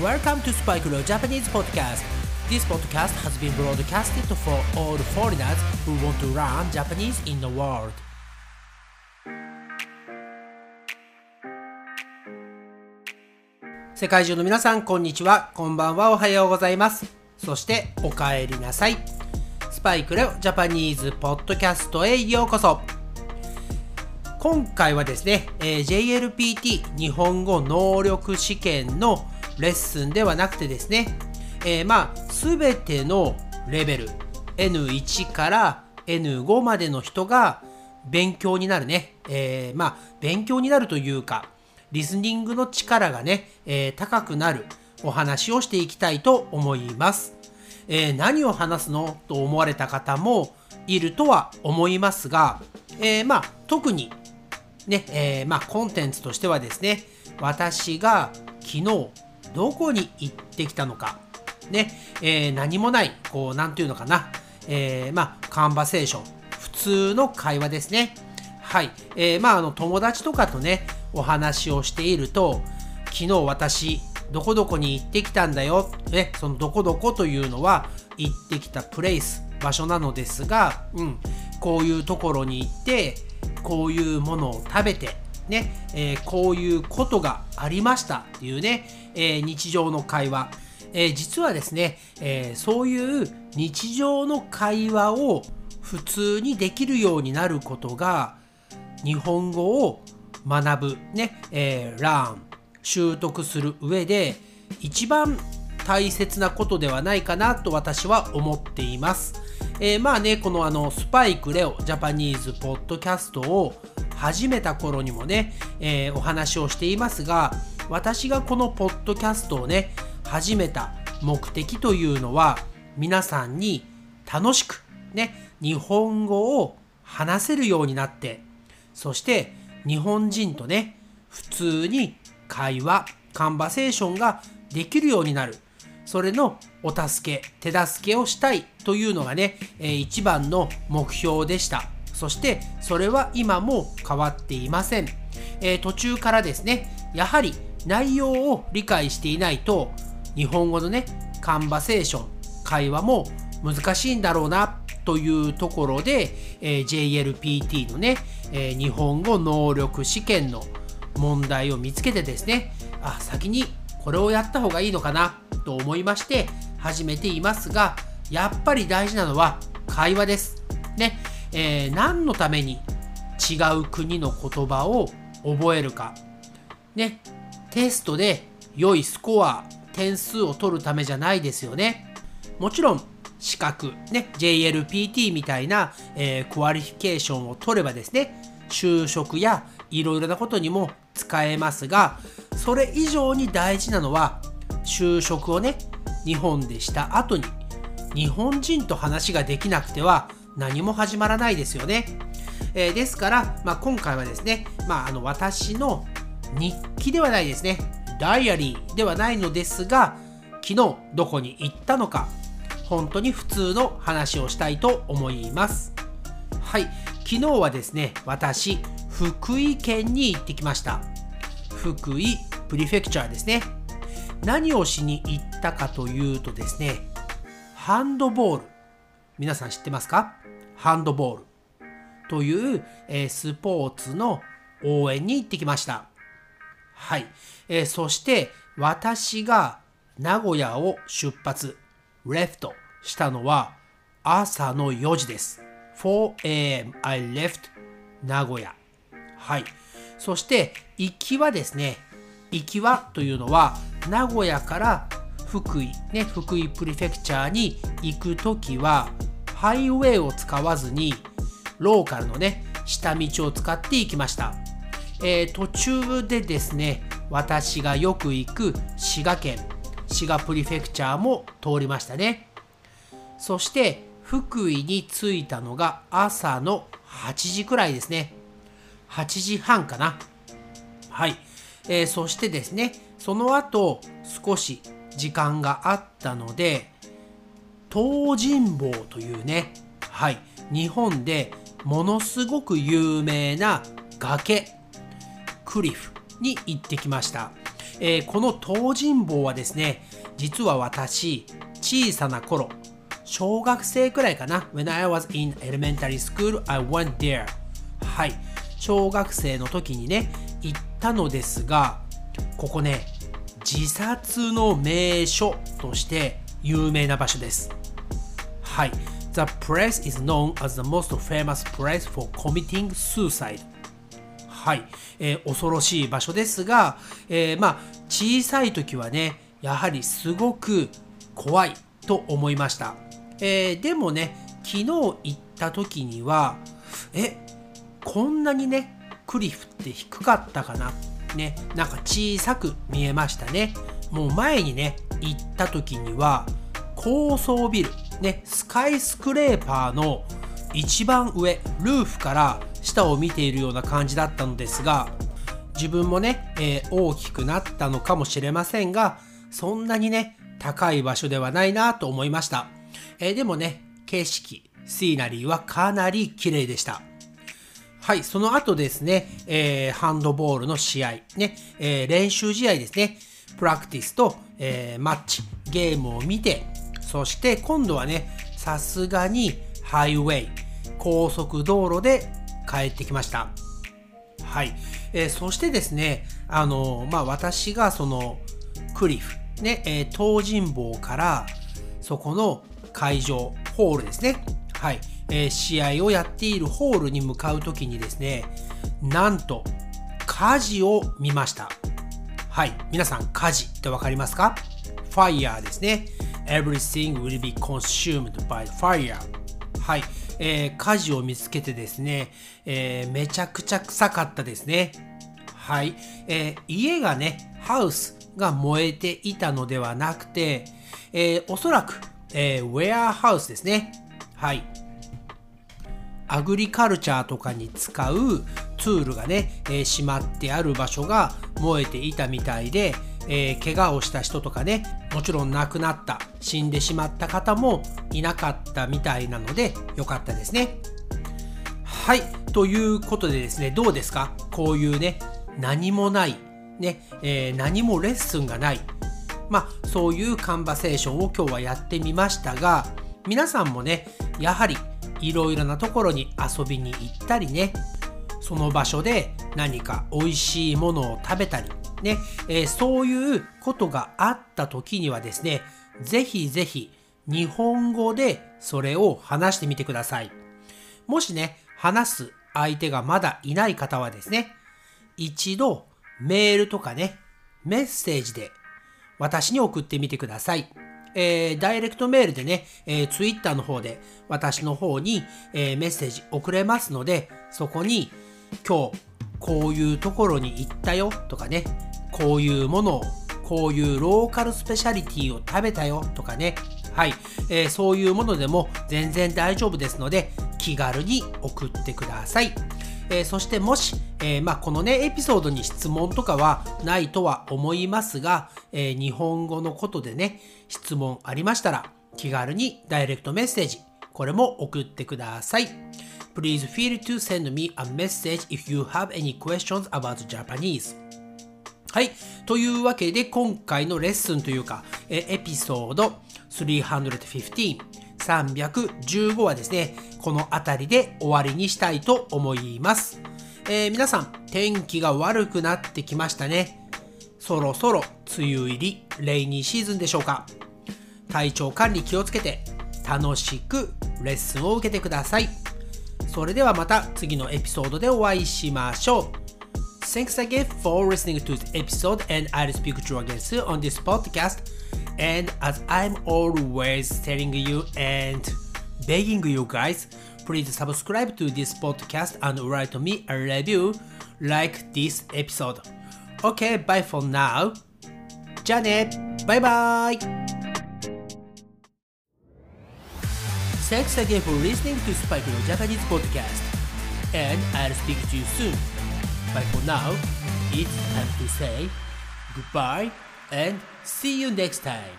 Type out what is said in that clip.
Welcome to Spike Leo Japanese Podcast. This podcast has been broadcasted for all foreigners who want to learn Japanese in the world. 世界中の皆さん、こんにちは。こんばんは。おはようございます。そして、お帰りなさい。スパイクレオジャパニーズポッドキャストへようこそ。今回はですね、えー JLPT 日本語能力試験のレッスンではなくてですね、えーまあ、すべてのレベル N1 から N5 までの人が勉強になるね、えーまあ、勉強になるというか、リスニングの力がね、えー高くなるお話をしていきたいと思います。えー何を話すのと思われた方もいるとは思いますが、えーまあ特にね、えーまあコンテンツとしてはですね、私が昨日どこに行ってきたのか、ね、えー何もない、こう、なんていうのかな、えーまあカンバセーション、普通の会話ですね。はい。えーまああの友達とかとね、お話をしていると、昨日私、どこどこに行ってきたんだよ。ね、そのどこどこというのは、行ってきたプレイス、場所なのですが、うん、こういうところに行って、こういうものを食べて、ね、えーこういうことがありましたっていうね、えー日常の会話。えー実はですね、えーそういう日常の会話を普通にできるようになることが、日本語を学ぶ、ね、えー、ラーン、習得する上で一番大切なことではないかなと私は思っています。えーまあね、このあのスパイクレオジャパニーズポッドキャストを始めた頃にもね、えーお話をしていますが、私がこのポッドキャストをね、始めた目的というのは、皆さんに楽しくね、日本語を話せるようになって、そして日本人とね、普通に会話、カンバセーションができるようになる。それのお助け、手助けをしたいというのがね、え一番の目標でした。そしてそれは今も変わっていません。えー途中からですね、やはり内容を理解していないと日本語のね、カンバセーション、会話も難しいんだろうなというところで、えー JLPT のね、えー日本語能力試験の問題を見つけてですね、あ、先にこれをやった方がいいのかなと思いまして始めていますが、やっぱり大事なのは会話です。ね、えー何のために違う国の言葉を覚えるか。ね、テストで良いスコア、点数を取るためじゃないですよね。もちろん、資格、ね、JLPT みたいな、えー qualification を取ればですね、就職やいろいろなことにも使えますが、それ以上に大事なのは、就職をね、日本でした後に、日本人と話ができなくては何も始まらないですよね。えーですから、まあ、今回はですね、まあ、あの私の日記ではないですね、ダイアリーではないのですが、昨日どこに行ったのか、本当に普通の話をしたいと思います。はい、昨日はですね、私、福井県に行ってきました。福井プリフェクチャーですね。何をしに行ったかというとですね、ハンドボール。皆さん知ってますか？ハンドボール。という、えスポーツの応援に行ってきました。はい。えーそして、私が名古屋を出発、レフトしたのは朝の4時です。4am I left 名古屋。はい。そして、行きはですね、行きはというのは、名古屋から福井、ね、福井プリフェクチャーに行くときは、ハイウェイを使わずに、ローカルのね、下道を使って行きました。えー途中でですね、私がよく行く滋賀県、滋賀プリフェクチャーも通りましたね。そして、福井に着いたのが朝の8時くらいですね。8時半かな。はい。えーそしてですね、その後、少し時間があったので、東尋坊というね、はい、日本でものすごく有名な崖、クリフに行ってきました。えー、この東尋坊はですね、実は私、小さな頃、小学生くらいかな。When I was in elementary school, I went there. はい。小学生の時にね、行ったのですが、ここね、自殺の名所として有名な場所です。はい。The place is known as the most famous place for committing suicide. はい、えー、恐ろしい場所ですが、えー、まあ小さい時はねやはりすごく怖いと思いました、えー、でもね昨日行った時にはえこんなにねクリフって低かったかな？ねなんか小さく見えましたね。もう前にね行った時には高層ビルねスカイスクレーパーの一番上ルーフから下を見ているような感じだったのですが自分もね、えー、大きくなったのかもしれませんがそんなにね高い場所ではないなと思いました、えー、でもね景色シーナリーはかなり綺麗でした。はい、その後ですね、えー、ハンドボールの試合、ね、えー、練習試合ですね、プラクティスと、えー、マッチ、ゲームを見て、そして今度はね、さすがにハイウェイ、高速道路で帰ってきました。はい。えー、そしてですね、あのまあ、私がそのクリフ、ね、えー、東尋坊からそこの会場、ホールですね。はい。えー、試合をやっているホールに向かう時にですね、なんと火事を見ました。はい。皆さん火事ってわかりますか ?fire ですね。Everything will be consumed by fire. はい。えー、火事を見つけてですね、えー、めちゃくちゃ臭かったですね。はい。えー、家がね、ハウスが燃えていたのではなくて、えー、おそらく、えー、ウェアハウスですね。はい。アグリカルチャーとかに使うツールがね、えー、しまってある場所が燃えていたみたいで、えー、怪我をした人とかねもちろん亡くなった死んでしまった方もいなかったみたいなのでよかったですね。はいということでですねどうですか？こういうね何もないね、えー、何もレッスンがない。まあそういうカンバセーションを今日はやってみましたが皆さんもねやはりいろいろなところに遊びに行ったりねその場所で何か美味しいものを食べたりね、えー、そういうことがあった時にはですね、ぜひぜひ日本語でそれを話してみてください。もしね、話す相手がまだいない方はですね、一度メールとかね、メッセージで私に送ってみてください。えー、ダイレクトメールでね、えー、ツイッターの方で私の方に、えー、メッセージ送れますので、そこに今日こういうところに行ったよとかね、こういうものをこういうローカルスペシャリティを食べたよとかね。はい、えー、そういうものでも全然大丈夫ですので気軽に送ってください、えー、そしてもし、えー、まあ、このねエピソードに質問とかはないとは思いますが、え日本語のことでね質問ありましたら気軽にダイレクトメッセージこれも送ってください。Please feel to send me a message if you have any questions about Japanese. はい。というわけで、今回のレッスンというか、えエピソード315、315はですね、この辺りで終わりにしたいと思います。えー、皆さん、天気が悪くなってきましたね。そろそろ梅雨入り、レイニーシーズンでしょうか。体調管理気をつけて、楽しくレッスンを受けてください。それではまた次のエピソードでお会いしましょう。Thanks again for listening to this episode, and I'll speak to you again soon on this podcast. And as I'm always telling you and begging you guys, please subscribe to this podcast and write me a review like this episode. Okay, bye for now. じゃあねバイバイ Thanks again for listening to Spike No Japanese podcast. And I'll speak to you soon. But for now, it's time to say goodbye and see you next time.